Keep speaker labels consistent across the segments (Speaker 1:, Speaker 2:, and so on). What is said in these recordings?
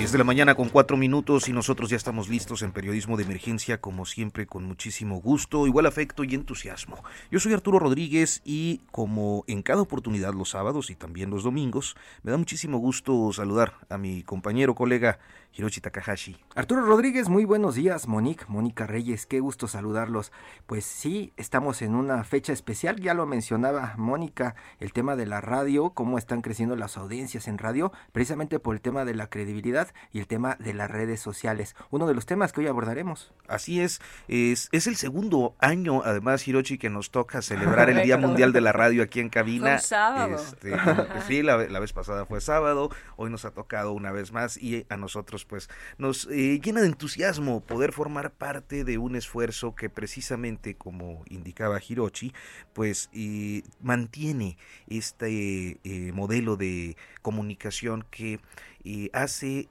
Speaker 1: 10 de la mañana con cuatro minutos y nosotros ya estamos listos en periodismo de emergencia, como siempre, con muchísimo gusto, igual afecto y entusiasmo. Yo soy Arturo Rodríguez y como en cada oportunidad los sábados y también los domingos, me da muchísimo gusto saludar a mi compañero, colega Hiroshi Takahashi.
Speaker 2: Arturo Rodríguez, muy buenos días. Monique, Mónica Reyes, qué gusto saludarlos. Pues sí, estamos en una fecha especial, ya lo mencionaba Mónica, el tema de la radio, cómo están creciendo las audiencias en radio, precisamente por el tema de la credibilidad y el tema de las redes sociales. Uno de los temas que hoy abordaremos.
Speaker 1: Así es, es, es el segundo año, además, Hiroshi, que nos toca celebrar el Día Mundial de la Radio aquí en cabina.
Speaker 3: Fue sábado.
Speaker 1: Este, sí, la, la vez pasada fue sábado, hoy nos ha tocado una vez más y a nosotros pues nos eh, llena de entusiasmo poder formar parte de un esfuerzo que precisamente, como indicaba Hiroshi, pues mantiene este eh, modelo de comunicación que hace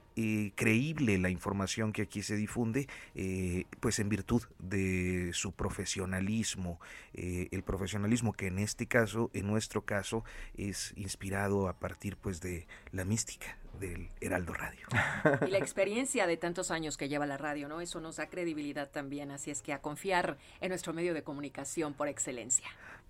Speaker 1: creíble la información que aquí se difunde, pues en virtud de su profesionalismo, el profesionalismo que en este caso, en nuestro caso, es inspirado a partir pues de la mística del Heraldo Radio.
Speaker 3: Y la experiencia de tantos años que lleva la radio, ¿no? Eso nos da credibilidad también, así es que a confiar en nuestro medio de comunicación por excelencia.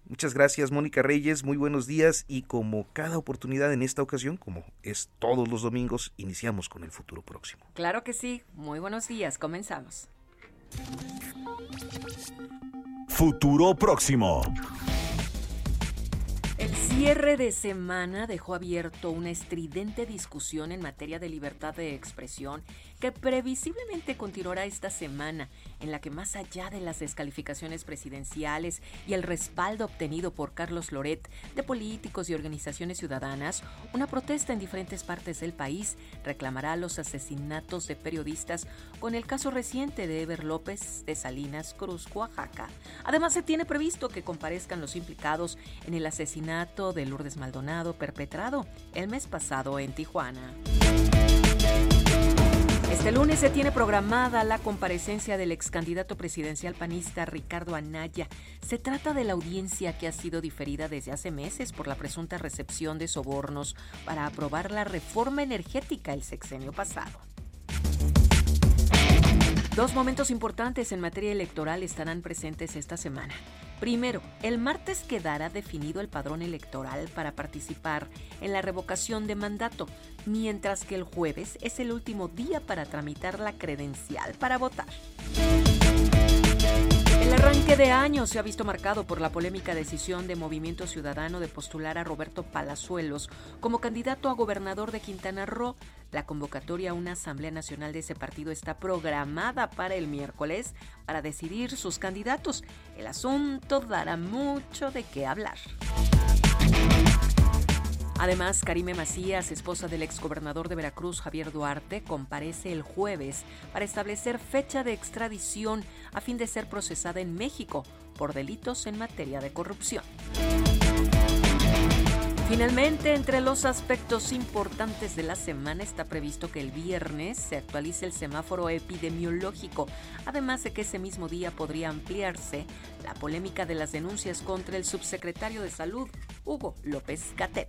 Speaker 1: Muchas gracias, Mónica Reyes, muy buenos días y como cada oportunidad en esta ocasión, como es todos los domingos, iniciamos con el futuro próximo.
Speaker 3: Claro que sí, muy buenos días, comenzamos.
Speaker 4: Futuro próximo.
Speaker 3: El cierre de semana dejó abierto una estridente discusión en materia de libertad de expresión que previsiblemente continuará esta semana, en la que más allá de las descalificaciones presidenciales y el respaldo obtenido por Carlos Loret de políticos y organizaciones ciudadanas, una protesta en diferentes partes del país reclamará los asesinatos de periodistas con el caso reciente de Ever López de Salinas Cruz, Oaxaca. Además, se tiene previsto que comparezcan los implicados en el asesinato de Lourdes Maldonado perpetrado el mes pasado en Tijuana. Este lunes se tiene programada la comparecencia del ex candidato presidencial panista Ricardo Anaya. Se trata de la audiencia que ha sido diferida desde hace meses por la presunta recepción de sobornos para aprobar la reforma energética el sexenio pasado. Dos momentos importantes en materia electoral estarán presentes esta semana. Primero, el martes quedará definido el padrón electoral para participar en la revocación de mandato, mientras que el jueves es el último día para tramitar la credencial para votar. El arranque de año se ha visto marcado por la polémica decisión de Movimiento Ciudadano de postular a Roberto Palazuelos como candidato a gobernador de Quintana Roo. La convocatoria a una Asamblea Nacional de ese partido está programada para el miércoles para decidir sus candidatos. El asunto dará mucho de qué hablar. Además, Karime Macías, esposa del exgobernador de Veracruz, Javier Duarte, comparece el jueves para establecer fecha de extradición a fin de ser procesada en México por delitos en materia de corrupción. Finalmente, entre los aspectos importantes de la semana está previsto que el viernes se actualice el semáforo epidemiológico, además de que ese mismo día podría ampliarse la polémica de las denuncias contra el subsecretario de Salud, Hugo López Catel.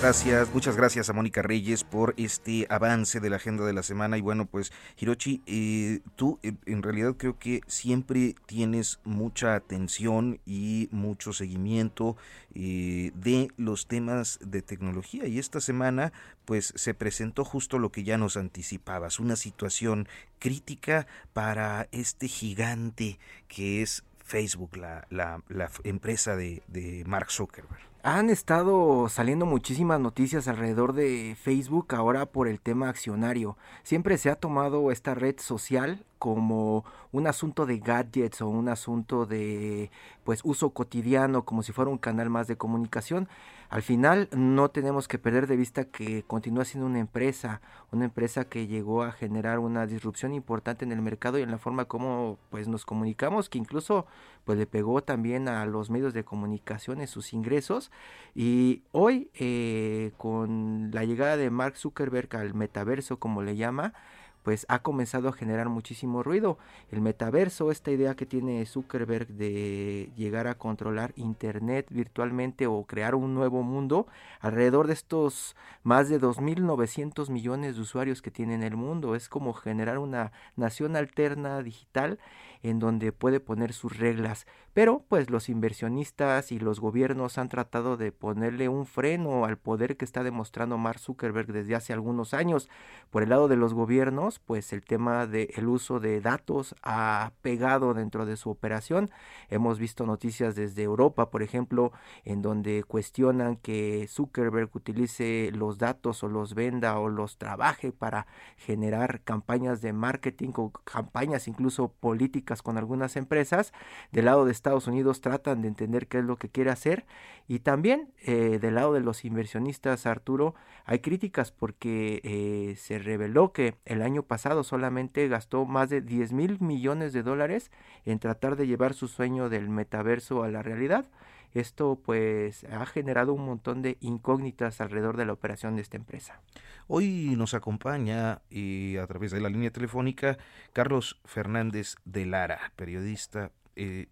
Speaker 1: Gracias, muchas gracias a Mónica Reyes por este avance de la agenda de la semana. Y bueno, pues Hirochi, eh, tú eh, en realidad creo que siempre tienes mucha atención y mucho seguimiento eh, de los temas de tecnología. Y esta semana pues se presentó justo lo que ya nos anticipabas, una situación crítica para este gigante que es Facebook, la, la, la empresa de, de Mark Zuckerberg.
Speaker 2: Han estado saliendo muchísimas noticias alrededor de Facebook ahora por el tema accionario. Siempre se ha tomado esta red social como un asunto de gadgets o un asunto de pues uso cotidiano como si fuera un canal más de comunicación. Al final no tenemos que perder de vista que continúa siendo una empresa, una empresa que llegó a generar una disrupción importante en el mercado y en la forma como pues nos comunicamos, que incluso pues le pegó también a los medios de comunicación en sus ingresos. Y hoy eh, con la llegada de Mark Zuckerberg al metaverso como le llama, pues ha comenzado a generar muchísimo ruido. El metaverso, esta idea que tiene Zuckerberg de llegar a controlar Internet virtualmente o crear un nuevo mundo alrededor de estos más de 2.900 millones de usuarios que tiene en el mundo. Es como generar una nación alterna digital en donde puede poner sus reglas. Pero pues los inversionistas y los gobiernos han tratado de ponerle un freno al poder que está demostrando Mark Zuckerberg desde hace algunos años. Por el lado de los gobiernos, pues el tema del uso de datos ha pegado dentro de su operación. Hemos visto noticias desde Europa, por ejemplo, en donde cuestionan que Zuckerberg utilice los datos o los venda o los trabaje para generar campañas de marketing o campañas incluso políticas con algunas empresas. Del lado de Estados Unidos tratan de entender qué es lo que quiere hacer. Y también eh, del lado de los inversionistas, Arturo, hay críticas porque eh, se reveló que el año pasado solamente gastó más de 10 mil millones de dólares en tratar de llevar su sueño del metaverso a la realidad. Esto pues ha generado un montón de incógnitas alrededor de la operación de esta empresa.
Speaker 1: Hoy nos acompaña y a través de la línea telefónica Carlos Fernández de Lara, periodista. Eh,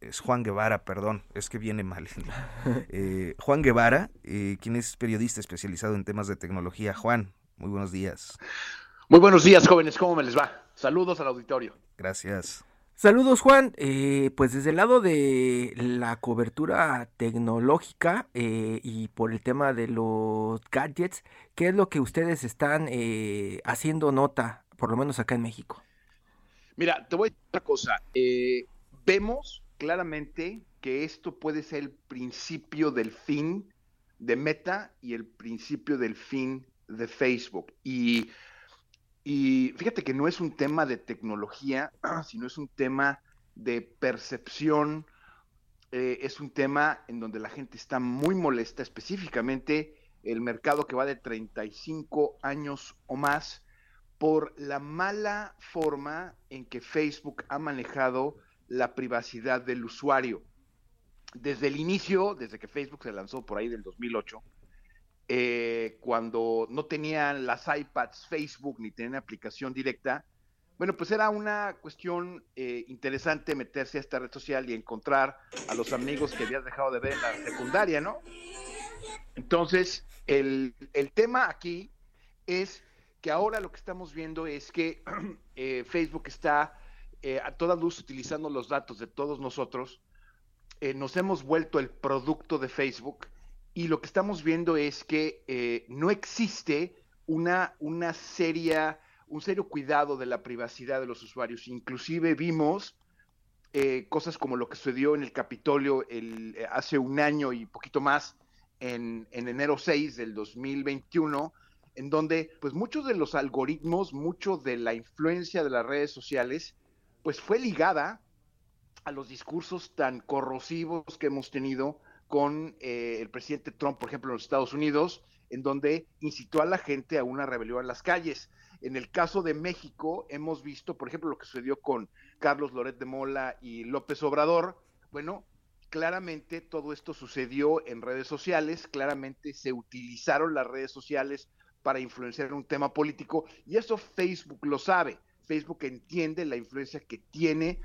Speaker 1: es Juan Guevara, perdón, es que viene mal. Eh, Juan Guevara, eh, quien es periodista especializado en temas de tecnología. Juan, muy buenos días.
Speaker 5: Muy buenos días, jóvenes, ¿cómo me les va? Saludos al auditorio.
Speaker 1: Gracias.
Speaker 2: Saludos Juan, eh, pues desde el lado de la cobertura tecnológica eh, y por el tema de los gadgets, ¿qué es lo que ustedes están eh, haciendo nota, por lo menos acá en México?
Speaker 5: Mira, te voy a decir otra cosa. vemos claramente que esto puede ser el principio del fin de Meta y el principio del fin de Facebook. Y y fíjate que no es un tema de tecnología, sino es un tema de percepción, eh, es un tema en donde la gente está muy molesta, específicamente el mercado que va de 35 años o más, por la mala forma en que Facebook ha manejado la privacidad del usuario. Desde el inicio, desde que Facebook se lanzó por ahí del 2008, eh, cuando no tenían las iPads Facebook ni tenían aplicación directa, bueno, pues era una cuestión eh, interesante meterse a esta red social y encontrar a los amigos que habías dejado de ver en la secundaria, ¿no? Entonces, el, tema aquí es que ahora lo que estamos viendo es que eh, Facebook está a toda luz utilizando los datos de todos nosotros. nos hemos vuelto el producto de Facebook y lo que estamos viendo es que eh, no existe una, una seria, un serio cuidado de la privacidad de los usuarios. Inclusive vimos eh, cosas como lo que sucedió en el Capitolio eh, hace un año y poquito más, en, en, enero 6 del 2021, en donde pues muchos de los algoritmos, mucho de la influencia de las redes sociales, pues fue ligada a los discursos tan corrosivos que hemos tenido con eh, el presidente Trump, por ejemplo, en los Estados Unidos, en donde incitó a la gente a una rebelión en las calles. En el caso de México, hemos visto, por ejemplo, lo que sucedió con Carlos Loret de Mola y López Obrador. Bueno, claramente todo esto sucedió en redes sociales, claramente se utilizaron las redes sociales para influenciar un tema político y eso Facebook lo sabe. Facebook entiende la influencia que tiene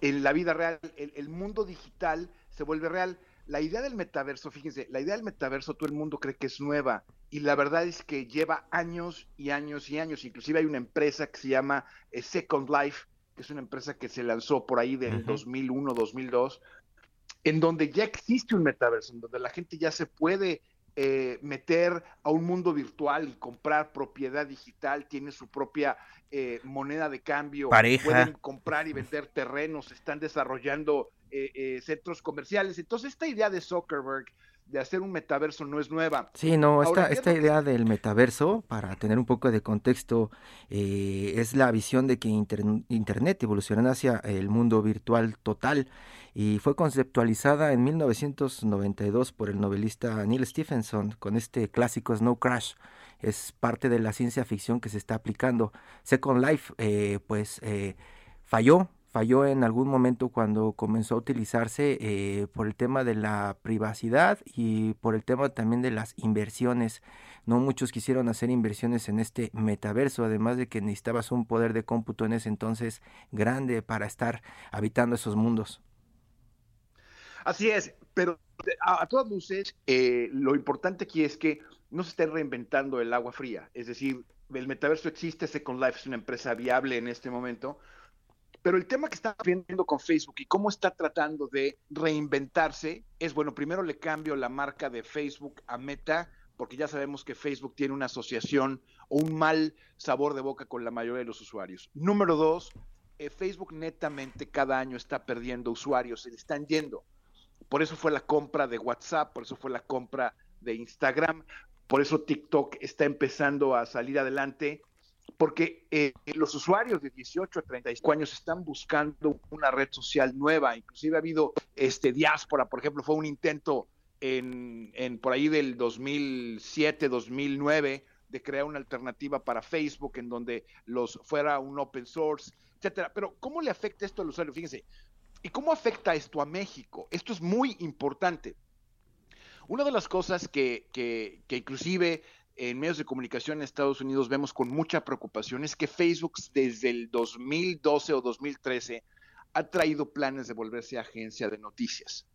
Speaker 5: en la vida real. El, mundo digital se vuelve real. La idea del metaverso, fíjense, la idea del metaverso todo el mundo cree que es nueva y la verdad es que lleva años y años y años. Inclusive hay una empresa que se llama eh, Second Life, que es una empresa que se lanzó por ahí del 2001, 2002, en donde ya existe un metaverso, en donde la gente ya se puede eh, meter a un mundo virtual y comprar propiedad digital, tiene su propia eh, moneda de cambio, pueden comprar y vender terrenos, están desarrollando eh, centros comerciales. Entonces, esta idea de Zuckerberg de hacer un metaverso no es nueva.
Speaker 2: Sí, no, esta, esta idea del metaverso, para tener un poco de contexto, eh, es la visión de que Internet evolucionará hacia el mundo virtual total y fue conceptualizada en 1992 por el novelista Neil Stephenson con este clásico Snow Crash. Es parte de la ciencia ficción que se está aplicando. Second Life, eh, pues, eh, falló falló en algún momento cuando comenzó a utilizarse eh, por el tema de la privacidad y por el tema también de las inversiones. No muchos quisieron hacer inversiones en este metaverso, además de que necesitabas un poder de cómputo en ese entonces grande para estar habitando esos mundos.
Speaker 5: Así es, pero a, todas luces, eh, lo importante aquí es que no se esté reinventando el agua fría. Es decir, el metaverso existe, Second Life es una empresa viable en este momento, pero el tema que está viendo con Facebook y cómo está tratando de reinventarse es, bueno, primero le cambio la marca de Facebook a Meta, porque ya sabemos que Facebook tiene una asociación o un mal sabor de boca con la mayoría de los usuarios. Número dos, eh, Facebook netamente cada año está perdiendo usuarios, se le están yendo. Por eso fue la compra de WhatsApp, por eso fue la compra de Instagram, por eso TikTok está empezando a salir adelante porque eh, los usuarios de 18 a 35 años están buscando una red social nueva, inclusive ha habido este diáspora, por ejemplo, fue un intento en, en por ahí del 2007, 2009 de crear una alternativa para Facebook en donde los fuera un open source, etcétera. Pero ¿cómo le afecta esto al usuario? Fíjense, ¿y cómo afecta esto a México? Esto es muy importante. Una de las cosas que, que, que inclusive en medios de comunicación en Estados Unidos vemos con mucha preocupación es que Facebook desde el 2012 o 2013 ha traído planes de volverse agencia de noticias.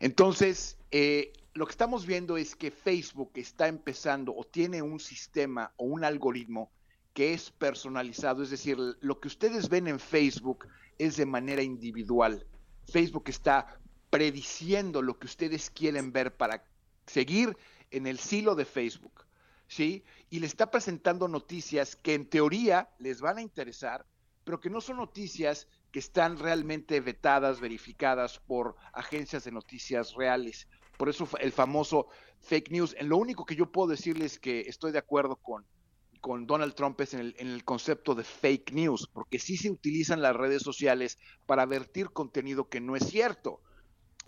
Speaker 5: Entonces, eh, lo que estamos viendo es que Facebook está empezando o tiene un sistema o un algoritmo que es personalizado, es decir, lo que ustedes ven en Facebook es de manera individual. Facebook está prediciendo lo que ustedes quieren ver para seguir en el silo de Facebook, ¿sí? Y le está presentando noticias que en teoría les van a interesar, pero que no son noticias que están realmente vetadas, verificadas por agencias de noticias reales. Por eso el famoso fake news. En lo único que yo puedo decirles que estoy de acuerdo con, con Donald Trump es en el, en el, concepto de fake news, porque sí se utilizan las redes sociales para vertir contenido que no es cierto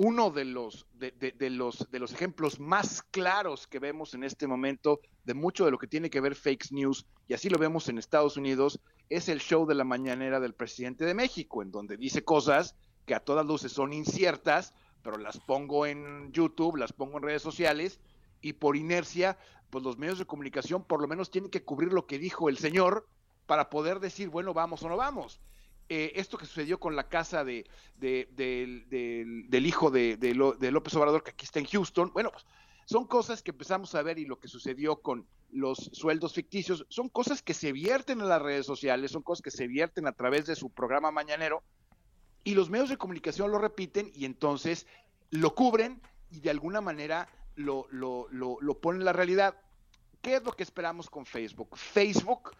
Speaker 5: uno de los, de, los, de los ejemplos más claros que vemos en este momento de mucho de lo que tiene que ver fake news, y así lo vemos en Estados Unidos, es el show de la mañanera del presidente de México, en donde dice cosas que a todas luces son inciertas, pero las pongo en YouTube, las pongo en redes sociales, y por inercia, pues los medios de comunicación por lo menos tienen que cubrir lo que dijo el señor para poder decir, bueno, vamos o no vamos. Eh, esto que sucedió con la casa de, del hijo de, López Obrador, que aquí está en Houston, bueno, pues son cosas que empezamos a ver y lo que sucedió con los sueldos ficticios, son cosas que se vierten en las redes sociales, son cosas que se vierten a través de su programa mañanero y los medios de comunicación lo repiten y entonces lo cubren y de alguna manera lo, lo, lo, lo ponen en la realidad. ¿Qué es lo que esperamos con Facebook? Facebook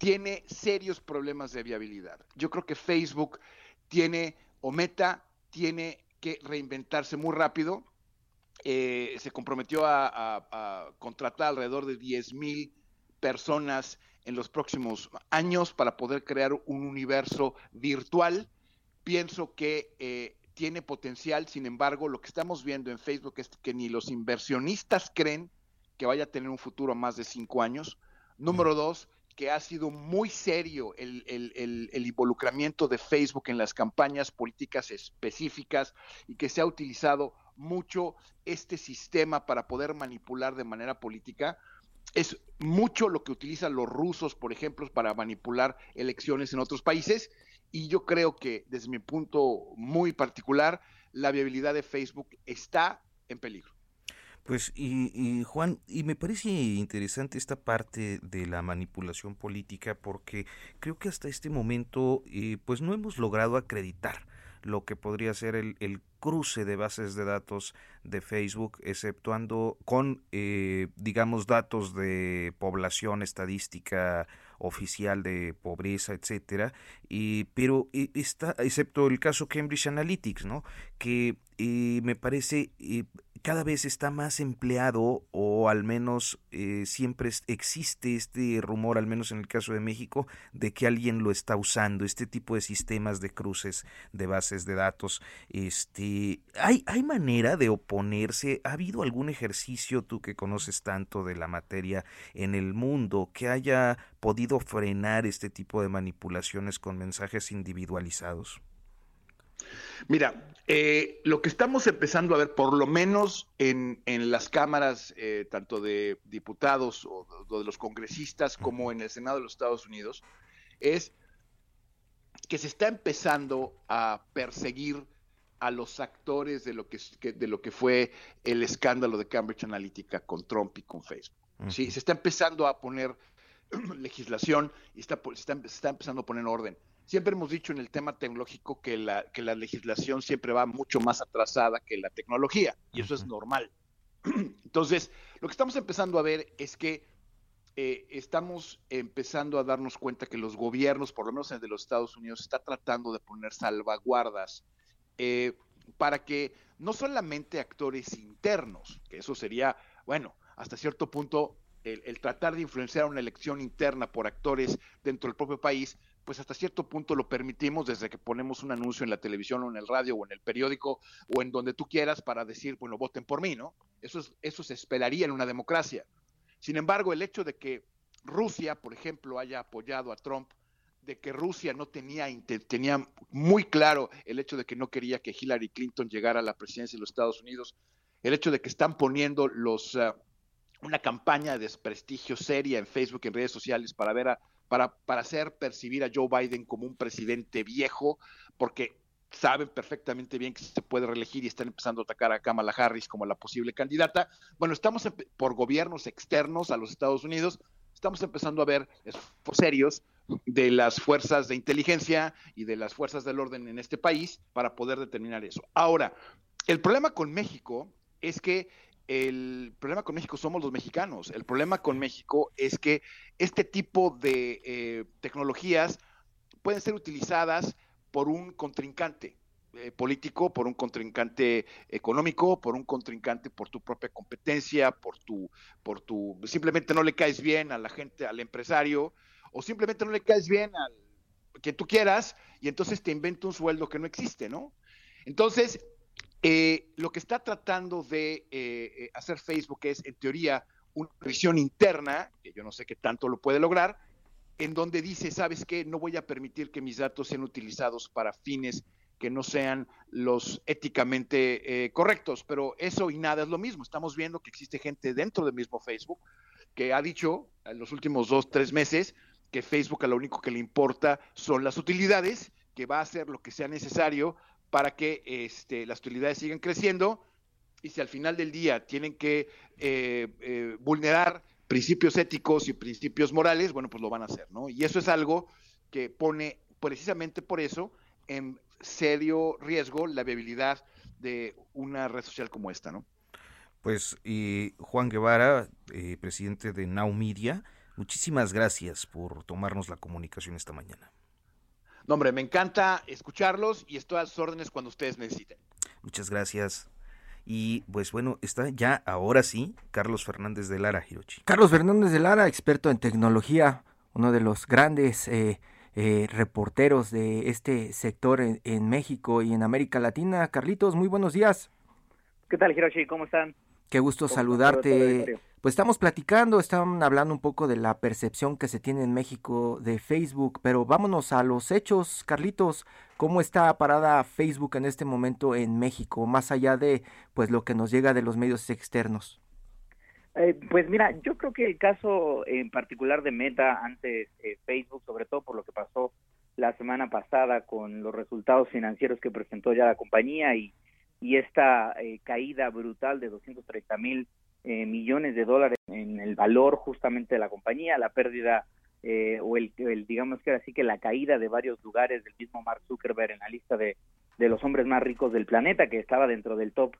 Speaker 5: tiene serios problemas de viabilidad. Yo creo que Facebook tiene, o Meta, tiene que reinventarse muy rápido. Eh, se comprometió a, contratar alrededor de 10 mil personas en los próximos años para poder crear un universo virtual. Pienso que eh, tiene potencial, sin embargo, lo que estamos viendo en Facebook es que ni los inversionistas creen que vaya a tener un futuro a más de cinco años. Número dos, que ha sido muy serio el, el, involucramiento de Facebook en las campañas políticas específicas y que se ha utilizado mucho este sistema para poder manipular de manera política. Es mucho lo que utilizan los rusos, por ejemplo, para manipular elecciones en otros países. Y yo creo que desde mi punto muy particular, la viabilidad de Facebook está en peligro.
Speaker 1: Pues y, Juan, y me parece interesante esta parte de la manipulación política porque creo que hasta este momento eh, pues no hemos logrado acreditar lo que podría ser el, el, cruce de bases de datos de Facebook, exceptuando con, eh, digamos, datos de población estadística oficial de pobreza, etcétera, y, pero eh, está, excepto el caso Cambridge Analytics, ¿no? Que eh, me parece cada vez está más empleado o al menos eh, siempre existe este rumor, al menos en el caso de México, de que alguien lo está usando, este tipo de sistemas de cruces de bases de datos. Este, ¿hay, ¿Hay manera de oponerse? ¿Ha habido algún ejercicio, tú que conoces tanto de la materia en el mundo, que haya podido frenar este tipo de manipulaciones con mensajes individualizados?
Speaker 5: Mira, eh, lo que estamos empezando a ver, por lo menos en, las cámaras, eh, tanto de diputados o, de los congresistas como en el Senado de los Estados Unidos, es que se está empezando a perseguir a los actores de lo que, de lo que fue el escándalo de Cambridge Analytica con Trump y con Facebook. ¿sí? Se está empezando a poner legislación y está, se está empezando a poner orden siempre hemos dicho en el tema tecnológico que la, que la legislación siempre va mucho más atrasada que la tecnología, y eso es normal. Entonces, lo que estamos empezando a ver es que eh, estamos empezando a darnos cuenta que los gobiernos, por lo menos el de los Estados Unidos, está tratando de poner salvaguardas eh, para que no solamente actores internos, que eso sería, bueno, hasta cierto punto el, el, tratar de influenciar una elección interna por actores dentro del propio país, pues hasta cierto punto lo permitimos desde que ponemos un anuncio en la televisión o en el radio o en el periódico o en donde tú quieras para decir, bueno, voten por mí, ¿no? Eso, es, eso se esperaría en una democracia. Sin embargo, el hecho de que Rusia, por ejemplo, haya apoyado a Trump, de que Rusia no tenía, tenía muy claro el hecho de que no quería que Hillary Clinton llegara a la presidencia de los Estados Unidos, el hecho de que están poniendo los... Ah, una campaña de desprestigio seria en Facebook, en redes sociales, para ver a para, para hacer percibir a Joe Biden como un presidente viejo, porque saben perfectamente bien que se puede reelegir y están empezando a atacar a Kamala Harris como la posible candidata. Bueno, estamos por gobiernos externos a los Estados Unidos, estamos empezando a ver esfuerzos serios de las fuerzas de inteligencia y de las fuerzas del orden en este país para poder determinar eso. Ahora, el problema con México es que el problema con México somos los mexicanos. El problema con México es que este tipo de eh, tecnologías pueden ser utilizadas por un contrincante eh, político, por un contrincante económico, por un contrincante por tu propia competencia, por tu, por tu, simplemente no le caes bien a la gente, al empresario, o simplemente no le caes bien al que tú quieras, y entonces te inventa un sueldo que no existe, ¿no? Entonces, eh, lo que está tratando de eh, eh, hacer Facebook es, en teoría, una revisión interna, que yo no sé qué tanto lo puede lograr, en donde dice, ¿sabes qué? No voy a permitir que mis datos sean utilizados para fines que no sean los éticamente correctos, pero eso y nada es lo mismo. Estamos viendo que existe gente dentro del mismo Facebook que ha dicho en los últimos dos, tres meses que Facebook a lo único que le importa son las utilidades, que va a hacer lo que sea necesario para que este, las utilidades sigan creciendo y si al final del día tienen que eh, eh, vulnerar principios éticos y principios morales, bueno, pues lo van a hacer, ¿no? Y eso es algo que pone precisamente por eso en serio riesgo la viabilidad de una red social como esta, ¿no?
Speaker 1: Pues y Juan Guevara, eh, presidente de Now Media, muchísimas gracias por tomarnos la comunicación esta mañana.
Speaker 5: No, hombre, me encanta escucharlos y estoy a sus órdenes cuando ustedes necesiten.
Speaker 1: Muchas gracias. Y pues bueno, está ya ahora sí Carlos Fernández de Lara, Hirochi.
Speaker 2: Carlos Fernández de Lara, experto en tecnología, uno de los grandes eh, eh, reporteros de este sector en, en, México y en América Latina. Carlitos, muy buenos días.
Speaker 6: ¿Qué tal, Hiroshi? ¿Cómo están?
Speaker 2: Qué gusto saludarte. Pues estamos platicando, están hablando un poco de la percepción que se tiene en México de Facebook, pero vámonos a los hechos, Carlitos. ¿Cómo está parada Facebook en este momento en México, más allá de pues lo que nos llega de los medios externos?
Speaker 6: Eh, pues mira, yo creo que el caso en particular de Meta ante eh, Facebook, sobre todo por lo que pasó la semana pasada con los resultados financieros que presentó ya la compañía y, y esta eh, caída brutal de 230 mil millones de dólares en el valor justamente de la compañía, la pérdida o el, digamos que así que la caída de varios lugares del mismo Mark Zuckerberg en la lista de, de los hombres más ricos del planeta, que estaba dentro del top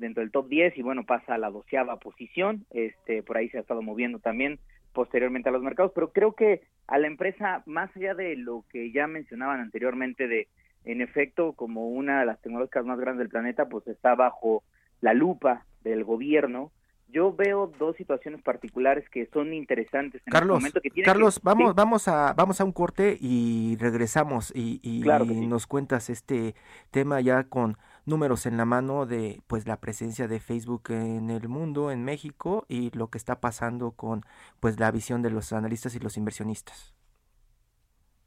Speaker 6: dentro del top 10 y bueno, pasa a la doceava posición, este, por ahí se ha estado moviendo también posteriormente a los mercados, pero creo que a la empresa, más allá de lo que ya mencionaban anteriormente de, en efecto, como una de las tecnológicas más grandes del planeta, pues está bajo la lupa del gobierno, yo veo dos situaciones particulares que son interesantes en
Speaker 2: Carlos,
Speaker 6: este momento que
Speaker 2: Carlos, vamos, vamos a, vamos a un corte y regresamos y, y, nos cuentas este tema ya con números en la mano de pues la presencia de Facebook en el mundo, en México y lo que está pasando con pues la visión de los analistas y los inversionistas.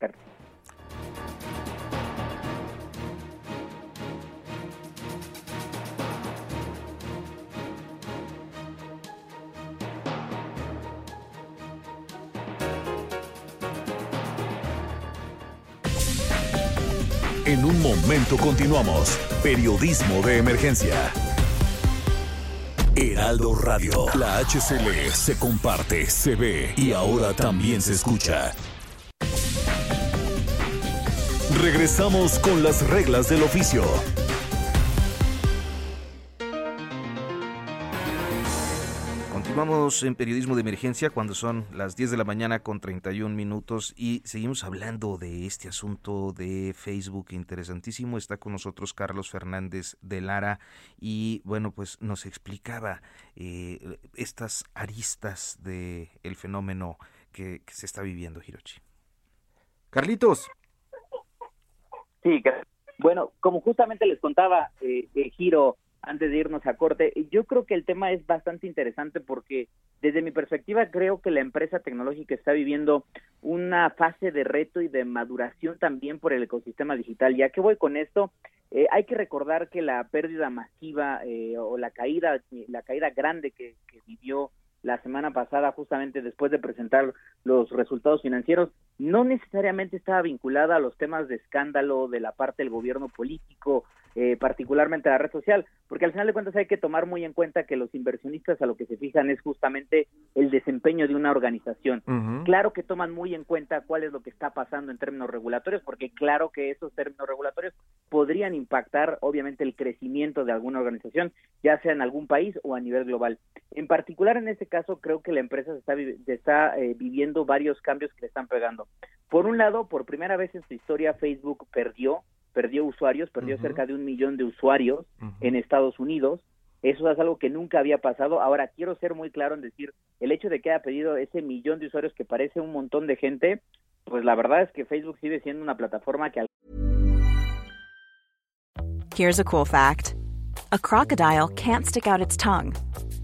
Speaker 7: En momento continuamos. Periodismo de emergencia. Heraldo Radio. La HCL se comparte, se ve y ahora también se escucha. Regresamos con las reglas del oficio.
Speaker 1: Vamos en periodismo de emergencia cuando son las 10 de la mañana con 31 minutos y seguimos hablando de este asunto de Facebook interesantísimo. Está con nosotros Carlos Fernández de Lara y bueno, pues nos explicaba eh, estas aristas del el fenómeno que, se está viviendo, Hirochi.
Speaker 2: Carlitos.
Speaker 6: Sí, bueno, como justamente les contaba, eh, eh Giro, antes de irnos a corte, yo creo que el tema es bastante interesante porque desde mi perspectiva creo que la empresa tecnológica está viviendo una fase de reto y de maduración también por el ecosistema digital. Ya que voy con esto, eh, hay que recordar que la pérdida masiva eh, o la caída, la caída grande que, vivió la semana pasada, justamente después de presentar los resultados financieros, no necesariamente estaba vinculada a los temas de escándalo de la parte del gobierno político, eh, particularmente la red social, porque al final de cuentas hay que tomar muy en cuenta que los inversionistas a lo que se fijan es justamente el desempeño de una organización. Claro que toman muy en cuenta cuál es lo que está pasando en términos regulatorios, porque claro que esos términos regulatorios podrían impactar obviamente el crecimiento de alguna organización, ya sea en algún país o a nivel global. En particular en este caso creo que la empresa está, está eh, viviendo varios cambios que le están pegando. Por un lado, por primera vez en su historia Facebook perdió perdió usuarios, perdió cerca de un millón de usuarios en Estados Unidos. Eso es algo que nunca había pasado. Ahora, quiero ser muy claro en decir, el hecho de que haya pedido ese millón de usuarios que parece un montón de gente, pues la verdad es que Facebook sigue siendo una plataforma que...
Speaker 8: Here's a cool fact. A crocodile can't stick out its tongue.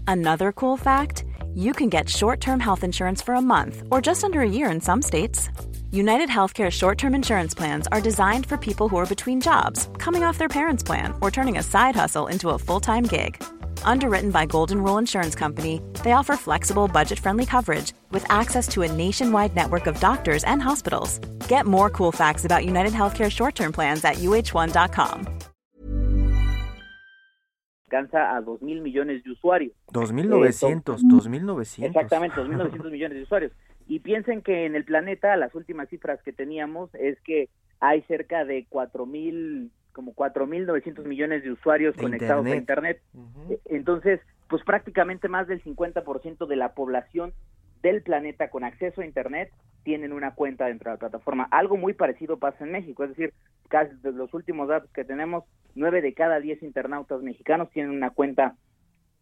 Speaker 8: Another cool fact, you can get short-term health insurance for a month or just under a year in some states. United Healthcare short term insurance plans are designed for people who are between jobs, coming off their parents' plan, or turning a side hustle into a full time gig. Underwritten by Golden Rule Insurance Company, they offer flexible, budget friendly coverage with access to a nationwide network of doctors and hospitals. Get more cool facts about United Healthcare short term plans at uh1.com.
Speaker 6: Alcanza a 2 mil millones de usuarios.
Speaker 2: 2.900, eh, 2.900.
Speaker 6: Exactamente, 2.900 millones de usuarios. Y piensen que en el planeta las últimas cifras que teníamos es que hay cerca de cuatro mil como cuatro mil novecientos millones de usuarios conectados a internet. E, entonces, pues prácticamente más del 50% de la población del planeta con acceso a internet tienen una cuenta dentro de la plataforma. Algo muy parecido pasa en México, es decir, casi de los últimos datos que tenemos, nueve de cada diez internautas mexicanos tienen una cuenta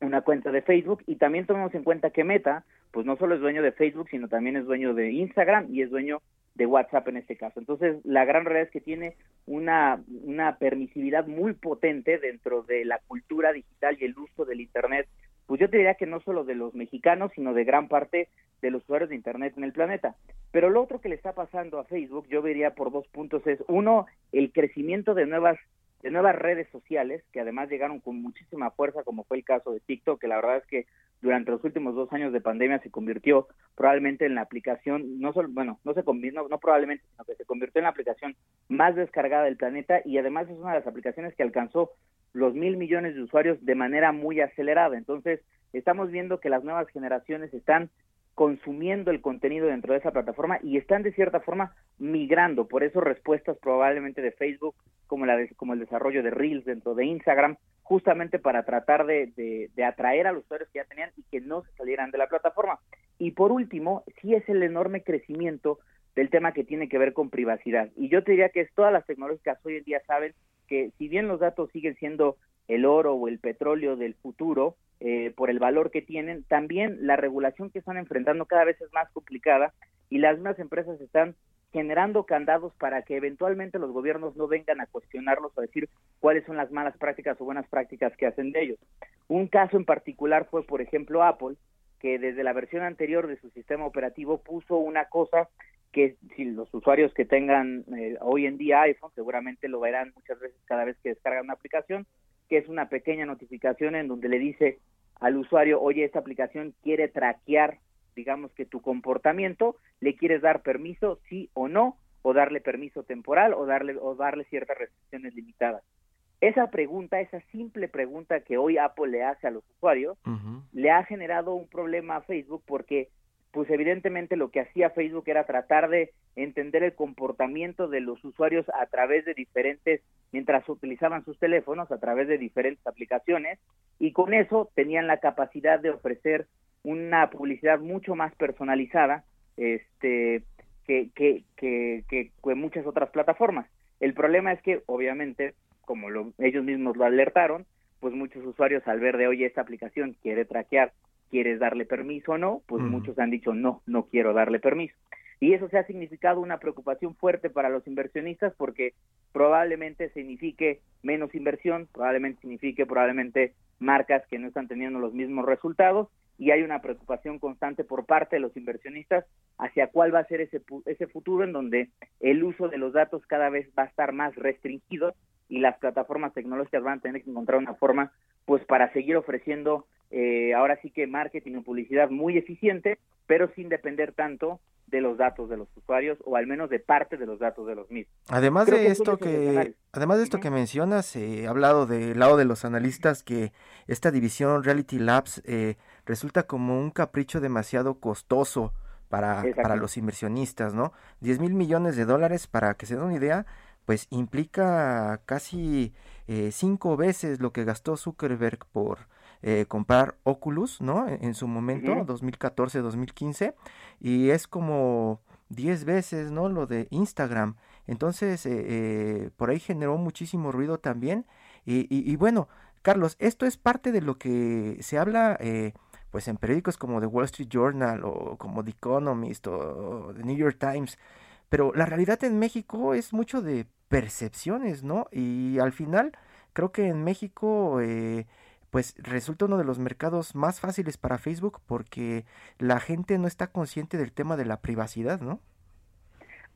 Speaker 6: una cuenta de Facebook y también tomemos en cuenta que Meta, pues no solo es dueño de Facebook, sino también es dueño de Instagram y es dueño de WhatsApp en este caso. Entonces, la gran realidad es que tiene una, una permisividad muy potente dentro de la cultura digital y el uso del Internet pues yo te diría que no solo de los mexicanos, sino de gran parte de los usuarios de Internet en el planeta. Pero lo otro que le está pasando a Facebook, yo vería por dos puntos, es uno, el crecimiento de nuevas de nuevas redes sociales que además llegaron con muchísima fuerza, como fue el caso de TikTok, que la verdad es que durante los últimos dos años de pandemia se convirtió probablemente en la aplicación, no solo, bueno, no se convirtió, no, probablemente, sino que se convirtió en la aplicación más descargada del planeta y además es una de las aplicaciones que alcanzó los mil millones de usuarios de manera muy acelerada. Entonces, estamos viendo que las nuevas generaciones están consumiendo el contenido dentro de esa plataforma y están de cierta forma migrando. Por eso respuestas probablemente de Facebook, como, la como el desarrollo de Reels dentro de Instagram, justamente para tratar de, de, atraer a los usuarios que ya tenían y que no se salieran de la plataforma. Y por último, sí es el enorme crecimiento del tema que tiene que ver con privacidad. Y yo te diría que es todas las tecnológicas hoy en día saben que si bien los datos siguen siendo el oro o el petróleo del futuro, eh, por el valor que tienen, también la regulación que están enfrentando cada vez es más complicada y las mismas empresas están generando candados para que eventualmente los gobiernos no vengan a cuestionarlos o a decir cuáles son las malas prácticas o buenas prácticas que hacen de ellos. Un caso en particular fue, por ejemplo, Apple, que desde la versión anterior de su sistema operativo puso una cosa que si los usuarios que tengan eh, hoy en día iPhone seguramente lo verán muchas veces cada vez que descargan una aplicación, que es una pequeña notificación en donde le dice al usuario, oye, esta aplicación quiere traquear, digamos que tu comportamiento, le quieres dar permiso, sí o no, o darle permiso temporal o darle o darle ciertas restricciones limitadas. Esa pregunta, esa simple pregunta que hoy Apple le hace a los usuarios, le ha generado un problema a Facebook porque pues evidentemente lo que hacía Facebook era tratar de entender el comportamiento de los usuarios a través de diferentes, mientras utilizaban sus teléfonos, a través de diferentes aplicaciones, y con eso tenían la capacidad de ofrecer una publicidad mucho más personalizada este, que, que, que, que, muchas otras plataformas. El problema es que, obviamente, como lo, ellos mismos lo alertaron, pues muchos usuarios al ver de, oye, esta aplicación quiere traquear ¿quieres darle permiso o no? Pues muchos han dicho, no, no quiero darle permiso. Y eso se ha significado una preocupación fuerte para los inversionistas porque probablemente signifique menos inversión, probablemente signifique probablemente marcas que no están teniendo los mismos resultados y hay una preocupación constante por parte de los inversionistas hacia cuál va a ser ese, ese futuro en donde el uso de los datos cada vez va a estar más restringido y las plataformas tecnológicas van a tener que encontrar una forma pues para seguir ofreciendo eh, ahora sí que marketing y publicidad muy eficiente, pero sin depender tanto de los datos de los usuarios o al menos de parte de los datos de los mismos.
Speaker 2: Además de esto que además de esto que mencionas, he hablado del lado de los analistas que esta división Reality Labs eh, resulta como un capricho demasiado costoso para, para los inversionistas, ¿no? 10 mil millones de dólares, para que se den una idea, pues implica casi eh, cinco veces lo que gastó Zuckerberg por eh, comprar Oculus, ¿no? En, su momento, 2014-2015, y es como 10 veces, ¿no? Lo de Instagram. Entonces, eh, eh, por ahí generó muchísimo ruido también. Y, y, bueno, Carlos, esto es parte de lo que se habla, pues en periódicos como The Wall Street Journal o como The Economist o The New York Times. Pero la realidad en México es mucho de percepciones, ¿no? Y al final, creo que en México eh, pues resulta uno de los mercados más fáciles para Facebook porque la gente no está consciente del tema de la privacidad, ¿no?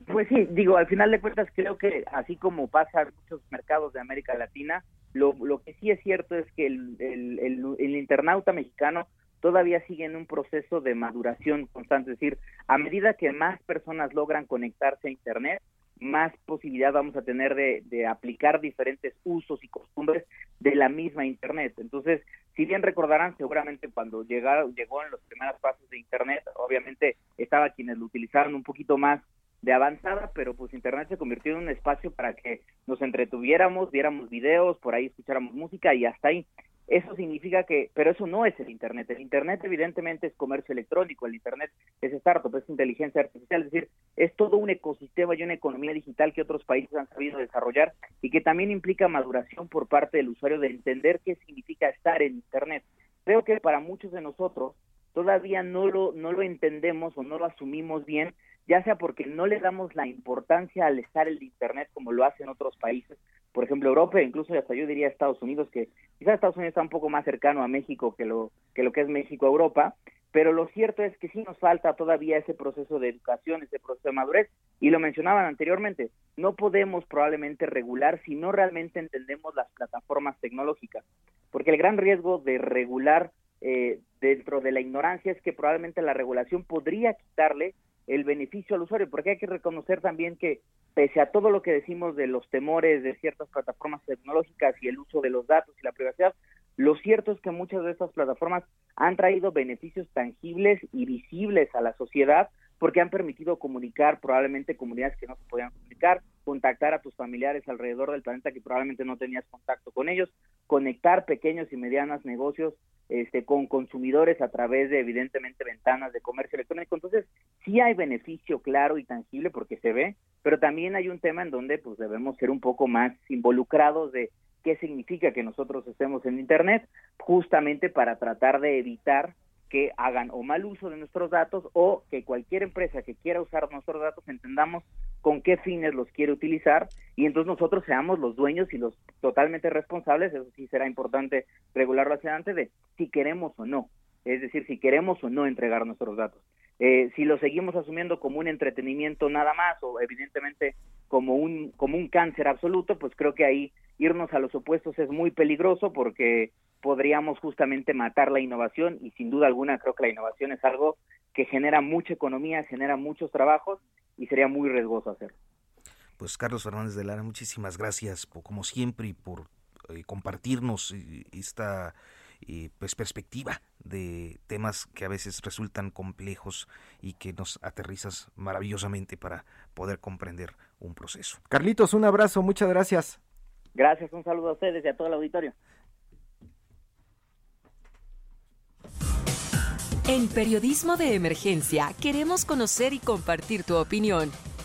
Speaker 6: Pues sí, digo, al final de cuentas creo que así como pasa en muchos mercados de América Latina, lo, que sí es cierto es que el, el, internauta mexicano todavía sigue en un proceso de maduración constante, es decir, a medida que más personas logran conectarse a Internet, más posibilidad vamos a tener de, de, aplicar diferentes usos y costumbres de la misma Internet. Entonces, si bien recordarán, seguramente cuando llegaron, llegó en los primeros pasos de Internet, obviamente estaba quienes lo utilizaron un poquito más de avanzada, pero pues Internet se convirtió en un espacio para que nos entretuviéramos, viéramos videos, por ahí escucháramos música y hasta ahí. Eso significa que, pero eso no es el Internet. El Internet evidentemente es comercio electrónico, el Internet es startup, es inteligencia artificial, es decir, es todo un ecosistema y una economía digital que otros países han sabido desarrollar y que también implica maduración por parte del usuario de entender qué significa estar en Internet. Creo que para muchos de nosotros todavía no lo, no lo entendemos o no lo asumimos bien, ya sea porque no le damos la importancia al estar en Internet como lo hacen otros países, por ejemplo, Europa incluso hasta yo diría Estados Unidos, que quizás Estados Unidos está un poco más cercano a México que lo que, lo que es México a Europa, pero lo cierto es que sí nos falta todavía ese proceso de educación, ese proceso de madurez, y lo mencionaban anteriormente, no podemos probablemente regular si no realmente entendemos las plataformas tecnológicas, porque el gran riesgo de regular eh, dentro de la ignorancia es que probablemente la regulación podría quitarle el beneficio al usuario, porque hay que reconocer también que pese a todo lo que decimos de los temores de ciertas plataformas tecnológicas y el uso de los datos y la privacidad, lo cierto es que muchas de estas plataformas han traído beneficios tangibles y visibles a la sociedad porque han permitido comunicar probablemente comunidades que no se podían comunicar, contactar a tus familiares alrededor del planeta que probablemente no tenías contacto con ellos, conectar pequeños y medianos negocios este, con consumidores a través de evidentemente ventanas de comercio electrónico. Entonces, sí hay beneficio claro y tangible porque se ve, pero también hay un tema en donde pues debemos ser un poco más involucrados de qué significa que nosotros estemos en Internet, justamente para tratar de evitar que hagan o mal uso de nuestros datos o que cualquier empresa que quiera usar nuestros datos entendamos con qué fines los quiere utilizar y entonces nosotros seamos los dueños y los totalmente responsables, eso sí será importante regularlo hacia adelante, de si queremos o no, es decir, si queremos o no entregar nuestros datos. Eh, si lo seguimos asumiendo como un entretenimiento nada más o evidentemente como un, como un cáncer absoluto, pues creo que ahí irnos a los opuestos es muy peligroso porque podríamos justamente matar la innovación y sin duda alguna creo que la innovación es algo que genera mucha economía, genera muchos trabajos y sería muy riesgoso hacerlo.
Speaker 1: Pues Carlos Fernández de Lara, muchísimas gracias por, como siempre y por eh, compartirnos eh, esta eh, pues perspectiva de temas que a veces resultan complejos y que nos aterrizas maravillosamente para poder comprender un proceso.
Speaker 2: Carlitos, un abrazo, muchas gracias.
Speaker 6: Gracias, un saludo a ustedes y a todo el auditorio.
Speaker 3: En Periodismo de Emergencia queremos conocer y compartir tu opinión.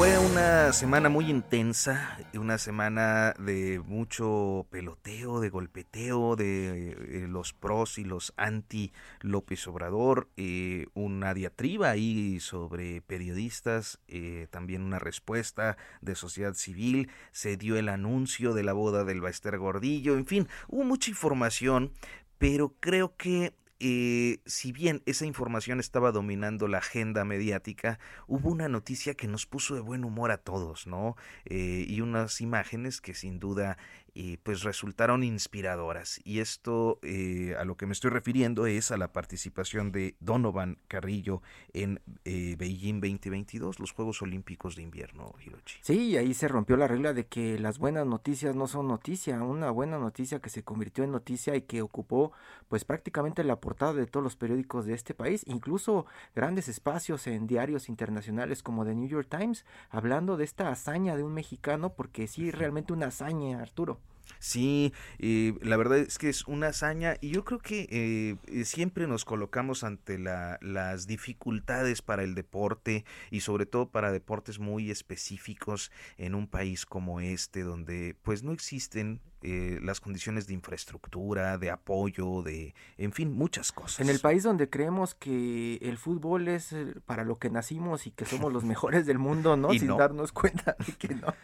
Speaker 1: Fue una semana muy intensa, una semana de mucho peloteo, de golpeteo, de eh, los pros y los anti López Obrador, eh, una diatriba ahí sobre periodistas, eh, también una respuesta de sociedad civil, se dio el anuncio de la boda del Baester Gordillo, en fin, hubo mucha información, pero creo que eh, si bien esa información estaba dominando la agenda mediática, hubo una noticia que nos puso de buen humor a todos, ¿no? Eh, y unas imágenes que sin duda y pues resultaron inspiradoras. Y esto eh, a lo que me estoy refiriendo es a la participación de Donovan Carrillo en eh, Beijing 2022, los Juegos Olímpicos de Invierno, Hirochi.
Speaker 2: Sí, ahí se rompió la regla de que las buenas noticias no son noticia, una buena noticia que se convirtió en noticia y que ocupó pues prácticamente la portada de todos los periódicos de este país, incluso grandes espacios en diarios internacionales como The New York Times, hablando de esta hazaña de un mexicano, porque sí, realmente una hazaña, Arturo.
Speaker 1: Sí, eh, la verdad es que es una hazaña y yo creo que eh, eh, siempre nos colocamos ante la, las dificultades para el deporte y sobre todo para deportes muy específicos en un país como este donde pues no existen eh, las condiciones de infraestructura, de apoyo, de, en fin, muchas cosas.
Speaker 2: En el país donde creemos que el fútbol es para lo que nacimos y que somos los mejores del mundo, ¿no? Sin darnos cuenta de que no.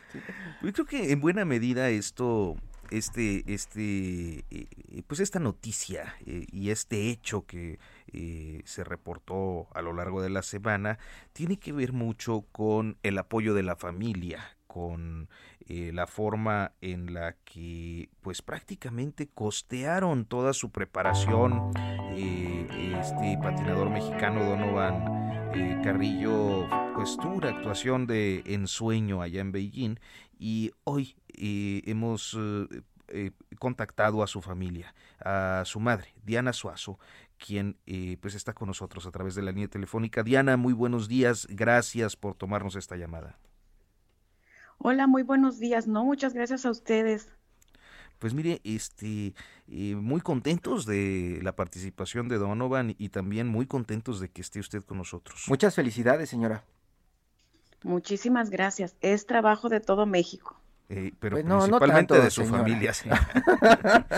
Speaker 1: Yo creo que en buena medida esto este, este, eh, pues esta noticia eh, y este hecho que eh, se reportó a lo largo de la semana tiene que ver mucho con el apoyo de la familia, con la forma en la que pues prácticamente costearon toda su preparación este patinador mexicano Donovan Carrillo pues tuvo una actuación de ensueño allá en Beijing y hoy eh, hemos eh, eh, contactado a su familia, a su madre, Diana Suazo, quien pues está con nosotros a través de la línea telefónica. Diana, muy buenos días, gracias por tomarnos esta llamada.
Speaker 9: Hola, muy buenos días. No, muchas gracias a ustedes.
Speaker 1: Pues mire, este, muy contentos de la participación de Donovan y también muy contentos de que esté usted con nosotros.
Speaker 2: Muchas felicidades, señora.
Speaker 9: Muchísimas gracias. Es trabajo de todo México.
Speaker 1: Eh, pero pues principalmente de su familia.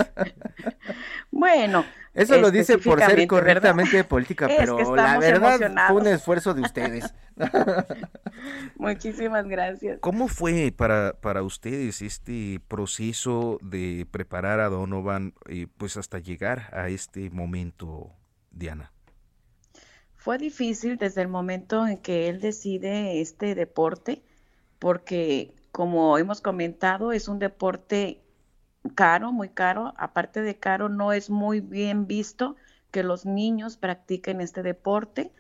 Speaker 9: bueno.
Speaker 2: Eso lo dice por ser correctamente política, pero la verdad fue un esfuerzo de ustedes.
Speaker 9: Muchísimas gracias.
Speaker 1: ¿Cómo fue para, para ustedes este proceso de preparar a Donovan eh, pues hasta llegar a este momento, Diana?
Speaker 9: Fue difícil desde el momento en que él decide este deporte, porque como hemos comentado, es un deporte caro, muy caro. Aparte de caro, no es muy bien visto que los niños practiquen este deporte,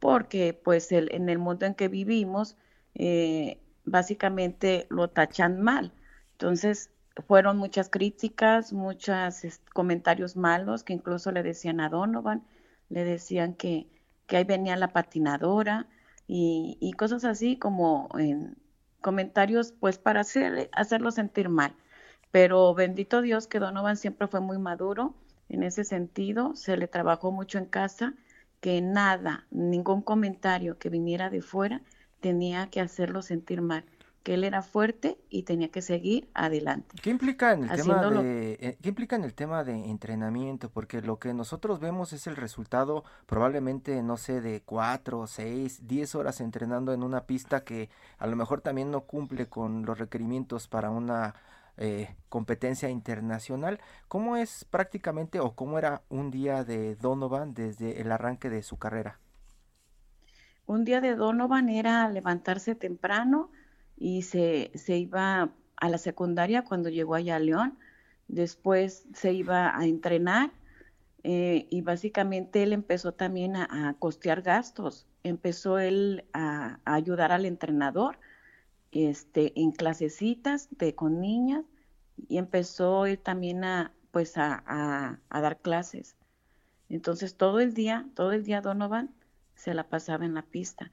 Speaker 9: porque pues en el mundo en que vivimos, eh, básicamente lo tachan mal. Entonces, fueron muchas críticas, muchos comentarios malos que incluso le decían a Donovan, le decían que que ahí venía la patinadora y, cosas así como en comentarios pues para hacer, hacerlo sentir mal. Pero bendito Dios que Donovan siempre fue muy maduro en ese sentido, se le trabajó mucho en casa, que nada, ningún comentario que viniera de fuera tenía que hacerlo sentir mal que él era fuerte y tenía que seguir adelante.
Speaker 2: ¿Qué implica en el tema de eh, qué implica en el tema de entrenamiento? Porque lo que nosotros vemos es el resultado probablemente no sé de cuatro, seis, diez horas entrenando en una pista que a lo mejor también no cumple con los requerimientos para una eh, competencia internacional. ¿Cómo es prácticamente o cómo era un día de Donovan desde el arranque de su carrera?
Speaker 9: Un día de Donovan era levantarse temprano, y se, se iba a la secundaria cuando llegó allá a León. Después se iba a entrenar eh, y básicamente él empezó también a, costear gastos. Empezó él a, ayudar al entrenador este, en clasecitas de, con niñas y empezó él también a, pues a, a dar clases. Entonces todo el día, todo el día Donovan se la pasaba en la pista.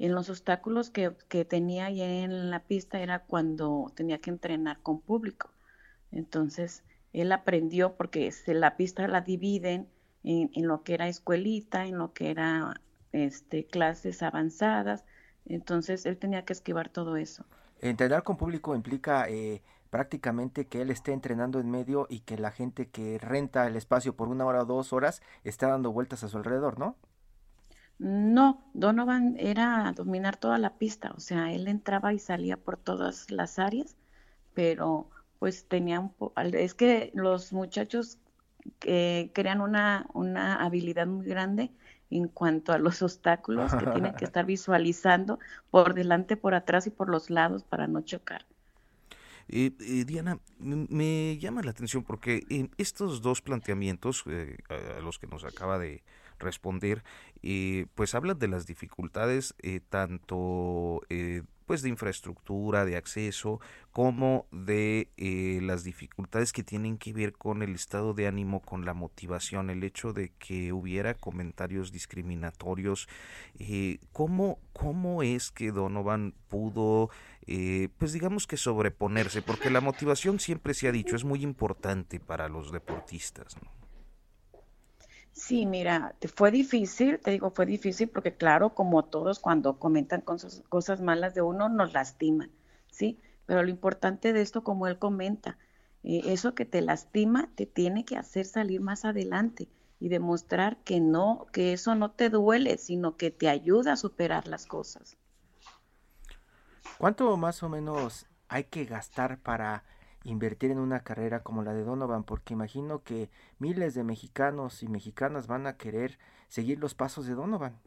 Speaker 9: En los obstáculos que, tenía ahí en la pista era cuando tenía que entrenar con público. Entonces, él aprendió porque se, la pista la dividen en, lo que era escuelita, en lo que era este, clases avanzadas. Entonces, él tenía que esquivar todo eso.
Speaker 2: Entrenar con público implica eh, prácticamente que él esté entrenando en medio y que la gente que renta el espacio por una hora o dos horas está dando vueltas a su alrededor, ¿no?
Speaker 9: No, Donovan era dominar toda la pista, o sea, él entraba y salía por todas las áreas, pero pues tenía un es que los muchachos que crean una, una habilidad muy grande en cuanto a los obstáculos que tienen que estar visualizando por delante, por atrás y por los lados para no chocar.
Speaker 1: Eh, eh, Diana, me llama la atención porque en estos dos planteamientos eh, a los que nos acaba de responder, pues hablan de las dificultades tanto pues de infraestructura, de acceso, como de las dificultades que tienen que ver con el estado de ánimo, con la motivación, el hecho de que hubiera comentarios discriminatorios. ¿cómo, ¿Cómo es que Donovan pudo eh, pues digamos que sobreponerse, porque la motivación siempre se ha dicho es muy importante para los deportistas.
Speaker 9: Sí, mira, fue difícil, te digo, fue difícil porque claro, como todos cuando comentan cosas, cosas malas de uno, nos lastiman, ¿sí? Pero lo importante de esto, como él comenta, eh, eso que te lastima te tiene que hacer salir más adelante y demostrar que no, que eso no te duele, sino que te ayuda a superar las cosas.
Speaker 2: ¿Cuánto más o menos hay que gastar para invertir en una carrera como la de Donovan? Porque imagino que miles de mexicanos y mexicanas van a querer seguir los pasos de Donovan.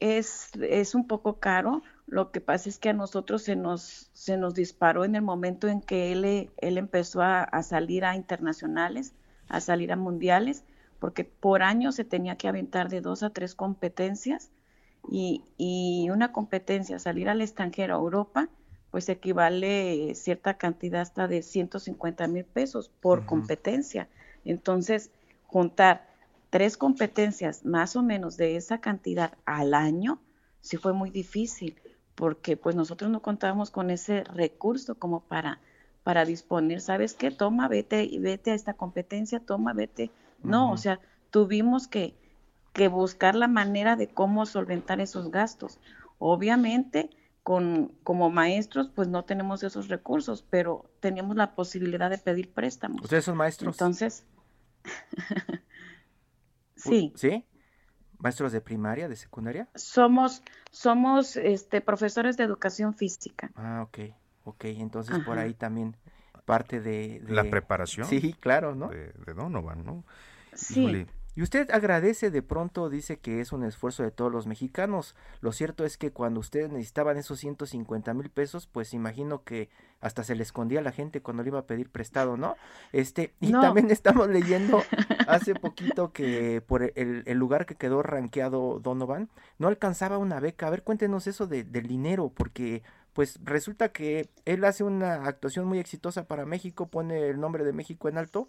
Speaker 9: Es, es un poco caro. Lo que pasa es que a nosotros se nos, se nos disparó en el momento en que él, él empezó a, salir a internacionales, a salir a mundiales, porque por año se tenía que aventar de dos a tres competencias y, una competencia, salir al extranjero, a Europa, pues equivale cierta cantidad hasta de 150 mil pesos por competencia. Entonces, juntar tres competencias más o menos de esa cantidad al año, sí fue muy difícil, porque pues nosotros no contábamos con ese recurso como para, para disponer, ¿sabes qué? Toma, vete y vete a esta competencia, toma, vete. No, o sea, tuvimos que, que buscar la manera de cómo solventar esos gastos. Obviamente, con, como maestros, pues no tenemos esos recursos, pero tenemos la posibilidad de pedir préstamos.
Speaker 2: ¿Ustedes son maestros?
Speaker 9: Entonces, sí.
Speaker 2: ¿Sí? ¿Maestros de primaria, de secundaria?
Speaker 9: Somos, somos este, profesores de educación física.
Speaker 2: Ah, ok, ok, entonces por ahí también parte de,
Speaker 1: La preparación.
Speaker 2: Sí, claro, ¿no?
Speaker 1: De, de Donovan, ¿no?
Speaker 9: Sí.
Speaker 1: Híjole,
Speaker 2: Y usted agradece de pronto, dice que es un esfuerzo de todos los mexicanos. Lo cierto es que cuando ustedes necesitaban esos 150 mil pesos, pues imagino que hasta se le escondía a la gente cuando le iba a pedir prestado, ¿no? Este, y
Speaker 9: No.
Speaker 2: también estamos leyendo hace poquito que por el, el lugar que quedó rankeado Donovan, no alcanzaba una beca. A ver, cuéntenos eso de, del dinero, porque pues resulta que él hace una actuación muy exitosa para México, pone el nombre de México en alto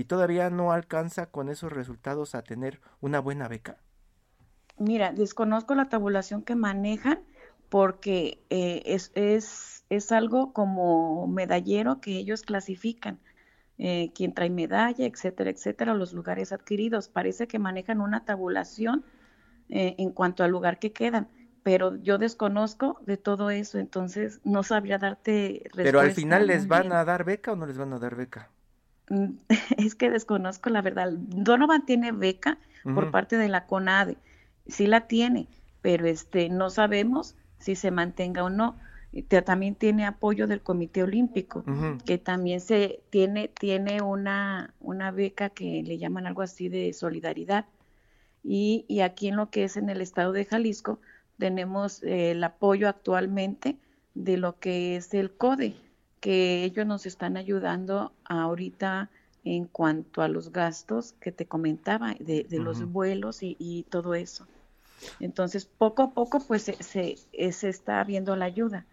Speaker 2: y todavía no alcanza con esos resultados a tener una buena beca.
Speaker 9: Mira, desconozco la tabulación que manejan porque eh, es, es, es algo como medallero que ellos clasifican. Eh, quién trae medalla, etcétera, etcétera, los lugares adquiridos. Parece que manejan una tabulación eh, en cuanto al lugar que quedan, pero yo desconozco de todo eso, entonces no sabría darte respuesta.
Speaker 2: Pero al final les van
Speaker 9: bien.
Speaker 2: a dar beca o no les van a dar beca.
Speaker 9: Mm, Es que desconozco la verdad. Donovan tiene beca por parte de la CONADE. Sí la tiene, pero este no sabemos si se mantenga o no. También tiene apoyo del Comité Olímpico, que también se tiene tiene una una beca que le llaman algo así de solidaridad. Y, y aquí en lo que es en el estado de Jalisco tenemos eh, el apoyo actualmente de lo que es el CODE, que ellos nos están ayudando ahorita en cuanto a los gastos que te comentaba, de, de los vuelos y, y todo eso. Entonces, poco a poco, pues se, se, eh, se está viendo la ayuda.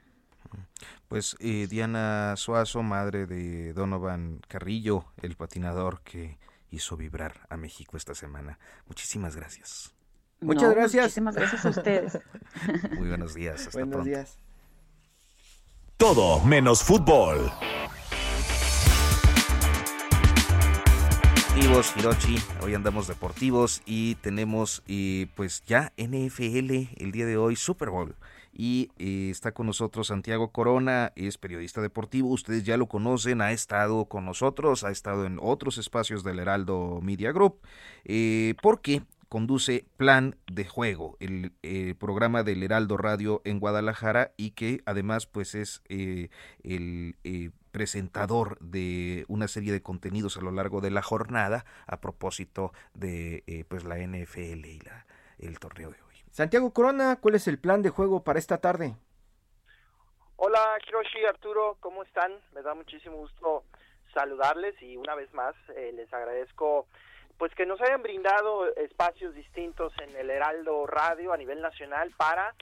Speaker 1: Pues eh, Diana Suazo, madre de Donovan Carrillo, el patinador que hizo vibrar a México esta semana. Muchísimas gracias.
Speaker 2: Muchas
Speaker 9: No,
Speaker 2: gracias.
Speaker 9: Muchísimas gracias a ustedes.
Speaker 1: Muy buenos días. Hasta
Speaker 2: Buenos
Speaker 1: pronto.
Speaker 2: días.
Speaker 7: Todo menos fútbol.
Speaker 1: Deportivos, Hirochi, hoy andamos deportivos y tenemos eh, pues ya NFL el día de hoy, Super Bowl. Y eh, está con nosotros Santiago Corona, es periodista deportivo, ustedes ya lo conocen, ha estado con nosotros, ha estado en otros espacios del Heraldo Media Group, eh, porque conduce Plan de Juego, el eh, programa del Heraldo Radio en Guadalajara y que además pues es eh, el eh, presentador de una serie de contenidos a lo largo de la jornada a propósito de eh, pues la NFL y la, el torneo de hoy.
Speaker 2: Santiago Corona, ¿cuál es el plan de juego para esta tarde?
Speaker 10: Hola Hiroshi, Arturo, ¿cómo están? Me da muchísimo gusto saludarles y una vez más eh, les agradezco pues que nos hayan brindado espacios distintos en el Heraldo Radio a nivel nacional para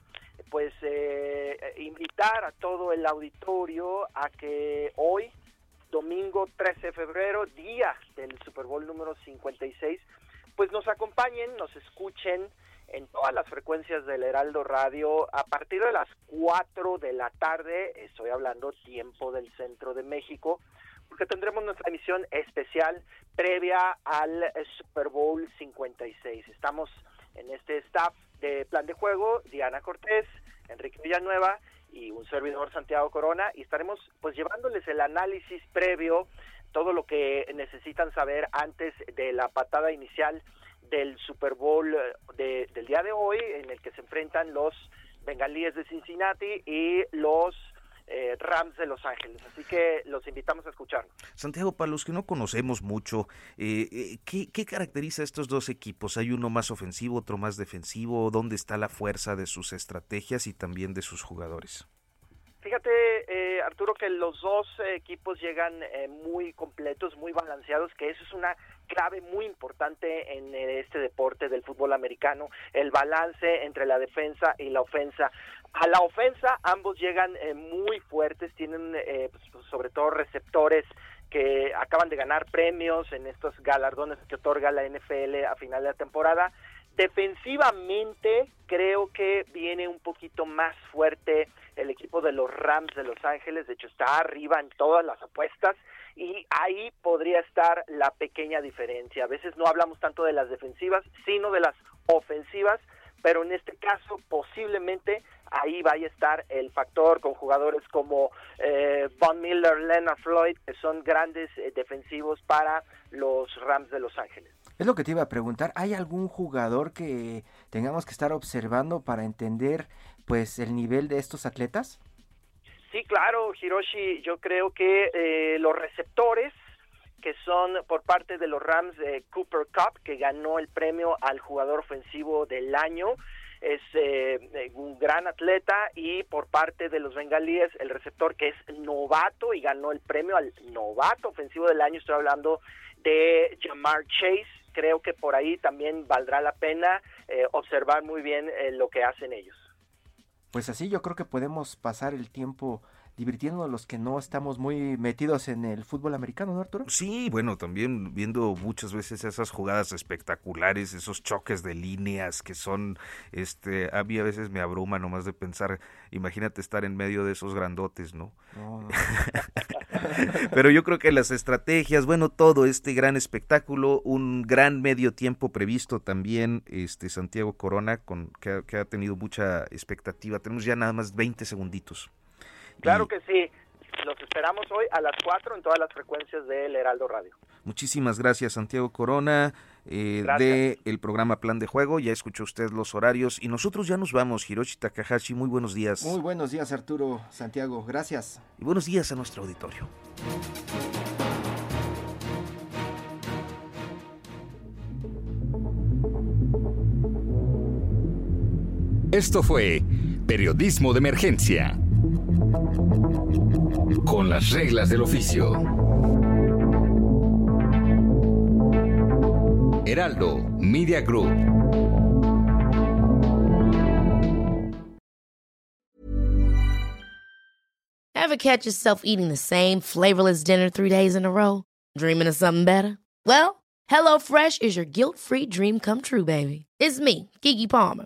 Speaker 10: pues eh, invitar a todo el auditorio a que hoy domingo 13 de febrero, día del Super Bowl número 56, pues nos acompañen, nos escuchen en todas las frecuencias del Heraldo Radio a partir de las 4 de la tarde, estoy hablando tiempo del centro de México, porque tendremos nuestra emisión especial previa al Super Bowl 56. Estamos en este staff de plan de juego, Diana Cortés, Enrique Villanueva y un servidor Santiago Corona y estaremos pues llevándoles el análisis previo, todo lo que necesitan saber antes de la patada inicial del Super Bowl de, del día de hoy en el que se enfrentan los bengalíes de Cincinnati y los eh, Rams de Los Ángeles. Así que los invitamos a escucharnos.
Speaker 1: Santiago, para los que no conocemos mucho, eh, eh, ¿qué, ¿qué caracteriza a estos dos equipos? ¿Hay uno más ofensivo, otro más defensivo? ¿Dónde está la fuerza de sus estrategias y también de sus jugadores?
Speaker 10: Fíjate, eh, Arturo, que los dos equipos llegan muy completos, muy balanceados, que eso es una clave muy importante en este deporte del fútbol americano, el balance entre la defensa y la ofensa. A la ofensa ambos llegan eh, muy fuertes, tienen eh, pues, sobre todo receptores que acaban de ganar premios en estos galardones que otorga la NFL a final de la temporada. Defensivamente creo que viene un poquito más fuerte el equipo de los Rams de Los Ángeles, de hecho está arriba en todas las apuestas y ahí podría estar la pequeña diferencia. A veces no hablamos tanto de las defensivas, sino de las ofensivas, pero en este caso posiblemente ahí vaya a estar el factor con jugadores como eh, Von Miller, Leonard Floyd, que son grandes eh, defensivos para los Rams de Los Ángeles.
Speaker 2: Es lo que te iba a preguntar, ¿hay algún jugador que tengamos que estar observando para entender pues el nivel de estos atletas?
Speaker 10: Sí, claro, Hiroshi, yo creo que eh, los receptores que son por parte de los Rams de Cooper Cup, que ganó el premio al jugador ofensivo del año, es eh, un gran atleta y por parte de los bengalíes el receptor que es novato y ganó el premio al novato ofensivo del año, estoy hablando de Jamar Chase, creo que por ahí también valdrá la pena eh, observar muy bien eh, lo que hacen ellos.
Speaker 2: Pues así yo creo que podemos pasar el tiempo divirtiéndonos los que no estamos muy metidos en el fútbol americano, ¿no, Arturo?
Speaker 1: Sí, bueno, también viendo muchas veces esas jugadas espectaculares, esos choques de líneas que son, este, a mí a veces me abruma nomás de pensar, imagínate estar en medio de esos grandotes, ¿no? no. Pero yo creo que las estrategias, bueno, todo este gran espectáculo, un gran medio tiempo previsto también, este Santiago Corona, con que, que ha tenido mucha expectativa. Tenemos ya nada más 20 segunditos.
Speaker 10: Claro que sí. Los esperamos hoy a las 4 en todas las frecuencias del Heraldo Radio.
Speaker 1: Muchísimas gracias, Santiago Corona, eh, de el programa Plan de Juego. Ya escuchó usted los horarios y nosotros ya nos vamos. Hiroshi Takahashi, muy buenos días.
Speaker 2: Muy buenos días, Arturo, Santiago. Gracias.
Speaker 1: Y buenos días a nuestro auditorio.
Speaker 4: Esto fue Periodismo de Emergencia con las reglas del oficio. Heraldo Media Group.
Speaker 11: Ever catch yourself eating the same flavorless dinner three days in a row? Dreaming of something better? Well, HelloFresh is your guilt-free dream come true, baby. It's me, Kiki Palmer.